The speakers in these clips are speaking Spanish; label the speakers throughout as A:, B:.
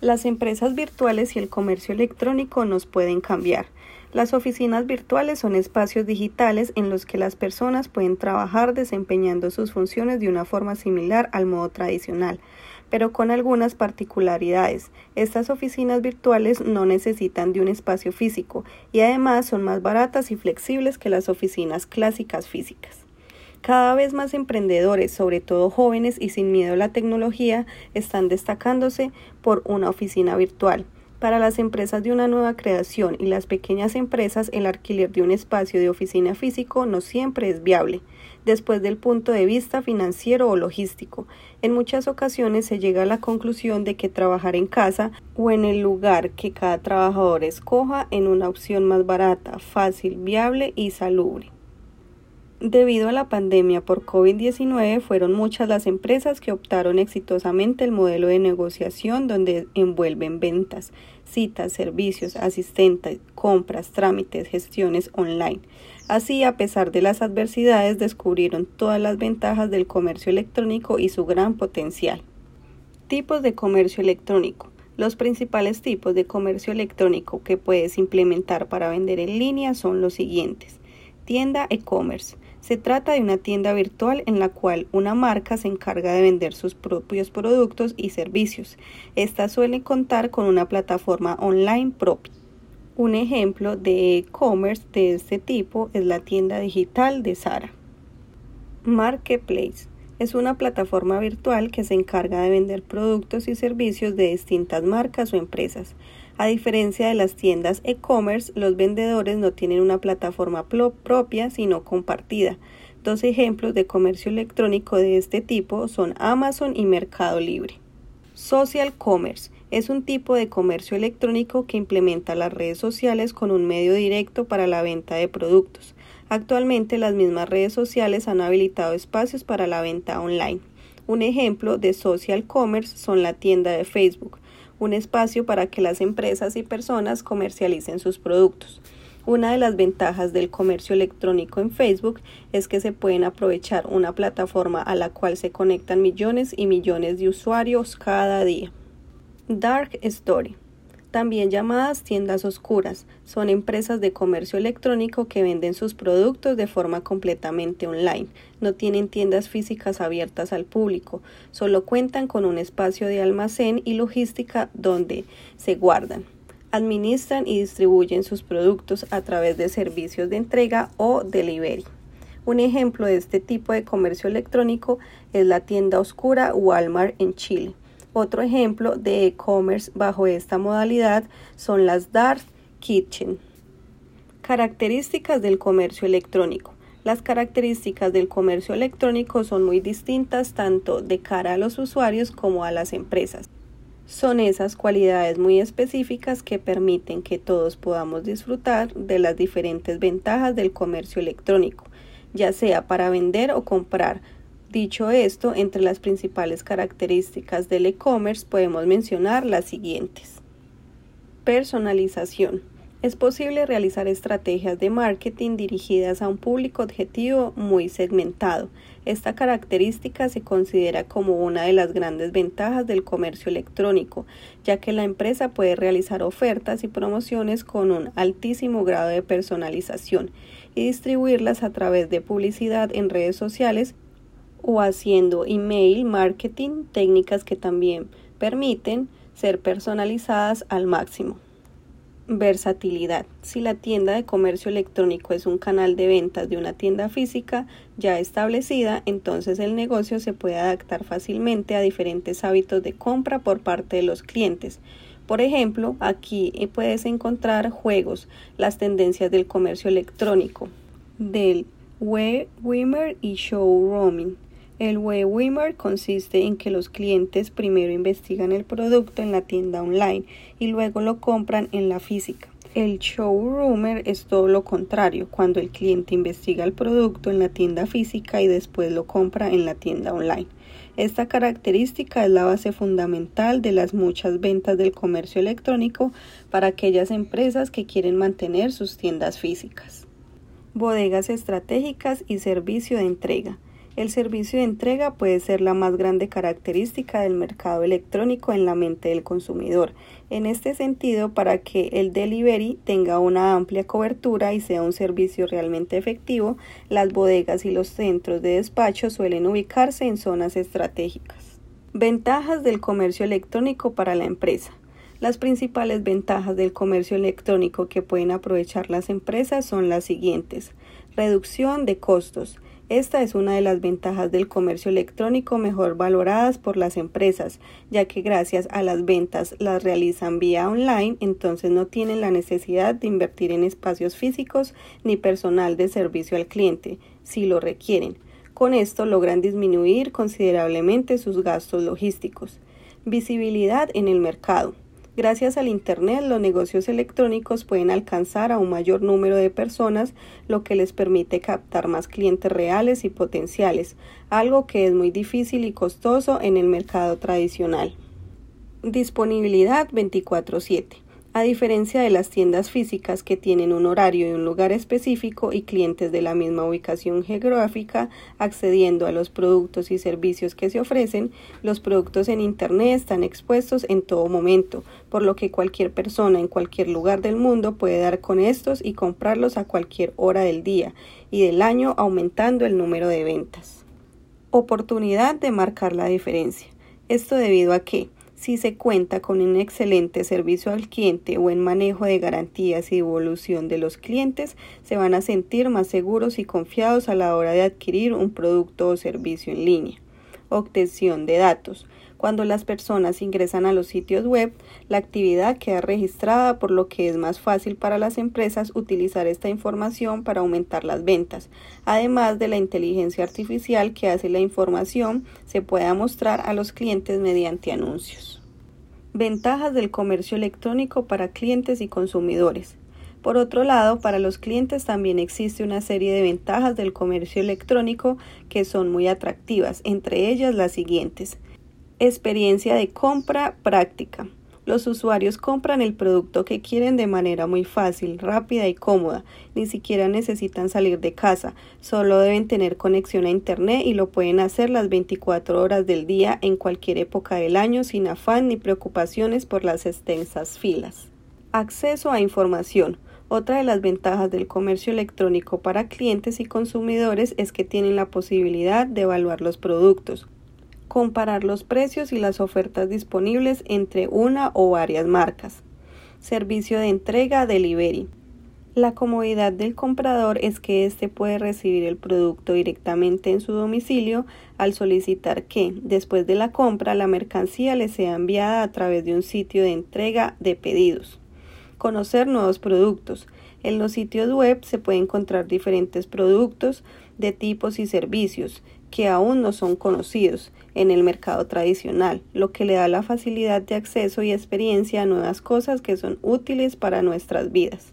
A: Las empresas virtuales y el comercio electrónico nos pueden cambiar. Las oficinas virtuales son espacios digitales en los que las personas pueden trabajar desempeñando sus funciones de una forma similar al modo tradicional, pero con algunas particularidades. Estas oficinas virtuales no necesitan de un espacio físico y además son más baratas y flexibles que las oficinas clásicas físicas. Cada vez más emprendedores, sobre todo jóvenes y sin miedo a la tecnología, están destacándose por una oficina virtual. Para las empresas de una nueva creación y las pequeñas empresas, el alquiler de un espacio de oficina físico no siempre es viable, después del punto de vista financiero o logístico. En muchas ocasiones se llega a la conclusión de que trabajar en casa o en el lugar que cada trabajador escoja en una opción más barata, fácil, viable y salubre. Debido a la pandemia por COVID-19, fueron muchas las empresas que optaron exitosamente el modelo de negociación donde envuelven ventas, citas, servicios, asistentes, compras, trámites, gestiones online. Así, a pesar de las adversidades, descubrieron todas las ventajas del comercio electrónico y su gran potencial. Tipos de comercio electrónico. Los principales tipos de comercio electrónico que puedes implementar para vender en línea son los siguientes. Tienda e-commerce se trata de una tienda virtual en la cual una marca se encarga de vender sus propios productos y servicios. Esta suele contar con una plataforma online propia. Un ejemplo de e-commerce de este tipo es la tienda digital de Sara. Marketplace es una plataforma virtual que se encarga de vender productos y servicios de distintas marcas o empresas. A diferencia de las tiendas e-commerce, los vendedores no tienen una plataforma propia, sino compartida. Dos ejemplos de comercio electrónico de este tipo son Amazon y Mercado Libre. Social Commerce es un tipo de comercio electrónico que implementa las redes sociales con un medio directo para la venta de productos. Actualmente las mismas redes sociales han habilitado espacios para la venta online. Un ejemplo de social commerce son la tienda de Facebook, un espacio para que las empresas y personas comercialicen sus productos. Una de las ventajas del comercio electrónico en Facebook es que se pueden aprovechar una plataforma a la cual se conectan millones y millones de usuarios cada día. Dark Story también llamadas tiendas oscuras. Son empresas de comercio electrónico que venden sus productos de forma completamente online. No tienen tiendas físicas abiertas al público, solo cuentan con un espacio de almacén y logística donde se guardan. Administran y distribuyen sus productos a través de servicios de entrega o delivery. Un ejemplo de este tipo de comercio electrónico es la tienda oscura Walmart en Chile. Otro ejemplo de e-commerce bajo esta modalidad son las Dark Kitchen. Características del comercio electrónico. Las características del comercio electrónico son muy distintas tanto de cara a los usuarios como a las empresas. Son esas cualidades muy específicas que permiten que todos podamos disfrutar de las diferentes ventajas del comercio electrónico, ya sea para vender o comprar, Dicho esto, entre las principales características del e-commerce podemos mencionar las siguientes. Personalización. Es posible realizar estrategias de marketing dirigidas a un público objetivo muy segmentado. Esta característica se considera como una de las grandes ventajas del comercio electrónico, ya que la empresa puede realizar ofertas y promociones con un altísimo grado de personalización y distribuirlas a través de publicidad en redes sociales o haciendo email marketing, técnicas que también permiten ser personalizadas al máximo. Versatilidad. Si la tienda de comercio electrónico es un canal de ventas de una tienda física ya establecida, entonces el negocio se puede adaptar fácilmente a diferentes hábitos de compra por parte de los clientes. Por ejemplo, aquí puedes encontrar juegos, las tendencias del comercio electrónico, del web y showrooming el webinar consiste en que los clientes primero investigan el producto en la tienda online y luego lo compran en la física. El showroomer es todo lo contrario, cuando el cliente investiga el producto en la tienda física y después lo compra en la tienda online. Esta característica es la base fundamental de las muchas ventas del comercio electrónico para aquellas empresas que quieren mantener sus tiendas físicas. Bodegas estratégicas y servicio de entrega. El servicio de entrega puede ser la más grande característica del mercado electrónico en la mente del consumidor. En este sentido, para que el delivery tenga una amplia cobertura y sea un servicio realmente efectivo, las bodegas y los centros de despacho suelen ubicarse en zonas estratégicas. Ventajas del comercio electrónico para la empresa. Las principales ventajas del comercio electrónico que pueden aprovechar las empresas son las siguientes. Reducción de costos. Esta es una de las ventajas del comercio electrónico mejor valoradas por las empresas, ya que gracias a las ventas las realizan vía online, entonces no tienen la necesidad de invertir en espacios físicos ni personal de servicio al cliente, si lo requieren. Con esto logran disminuir considerablemente sus gastos logísticos. Visibilidad en el mercado. Gracias al Internet, los negocios electrónicos pueden alcanzar a un mayor número de personas, lo que les permite captar más clientes reales y potenciales, algo que es muy difícil y costoso en el mercado tradicional. Disponibilidad 24/7. A diferencia de las tiendas físicas que tienen un horario y un lugar específico y clientes de la misma ubicación geográfica accediendo a los productos y servicios que se ofrecen, los productos en Internet están expuestos en todo momento, por lo que cualquier persona en cualquier lugar del mundo puede dar con estos y comprarlos a cualquier hora del día y del año aumentando el número de ventas. Oportunidad de marcar la diferencia. Esto debido a que si se cuenta con un excelente servicio al cliente o en manejo de garantías y devolución de los clientes, se van a sentir más seguros y confiados a la hora de adquirir un producto o servicio en línea. Obtención de datos. Cuando las personas ingresan a los sitios web, la actividad queda registrada por lo que es más fácil para las empresas utilizar esta información para aumentar las ventas, además de la inteligencia artificial que hace la información se pueda mostrar a los clientes mediante anuncios. Ventajas del comercio electrónico para clientes y consumidores. Por otro lado, para los clientes también existe una serie de ventajas del comercio electrónico que son muy atractivas, entre ellas las siguientes. Experiencia de compra práctica. Los usuarios compran el producto que quieren de manera muy fácil, rápida y cómoda. Ni siquiera necesitan salir de casa, solo deben tener conexión a Internet y lo pueden hacer las 24 horas del día en cualquier época del año sin afán ni preocupaciones por las extensas filas. Acceso a información. Otra de las ventajas del comercio electrónico para clientes y consumidores es que tienen la posibilidad de evaluar los productos, comparar los precios y las ofertas disponibles entre una o varias marcas. Servicio de entrega delivery. La comodidad del comprador es que éste puede recibir el producto directamente en su domicilio al solicitar que, después de la compra, la mercancía le sea enviada a través de un sitio de entrega de pedidos. Conocer nuevos productos. En los sitios web se puede encontrar diferentes productos de tipos y servicios que aún no son conocidos en el mercado tradicional, lo que le da la facilidad de acceso y experiencia a nuevas cosas que son útiles para nuestras vidas.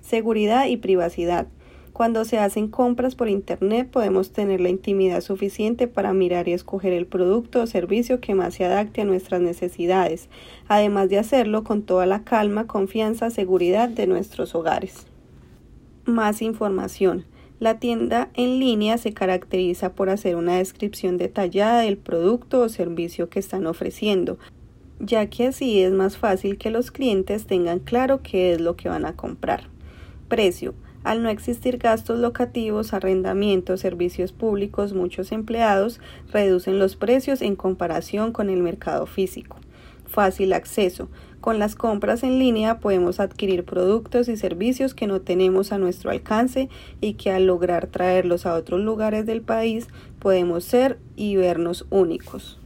A: Seguridad y privacidad. Cuando se hacen compras por Internet podemos tener la intimidad suficiente para mirar y escoger el producto o servicio que más se adapte a nuestras necesidades, además de hacerlo con toda la calma, confianza, seguridad de nuestros hogares. Más información. La tienda en línea se caracteriza por hacer una descripción detallada del producto o servicio que están ofreciendo, ya que así es más fácil que los clientes tengan claro qué es lo que van a comprar. Precio. Al no existir gastos locativos, arrendamientos, servicios públicos, muchos empleados reducen los precios en comparación con el mercado físico. Fácil acceso. Con las compras en línea podemos adquirir productos y servicios que no tenemos a nuestro alcance y que al lograr traerlos a otros lugares del país podemos ser y vernos únicos.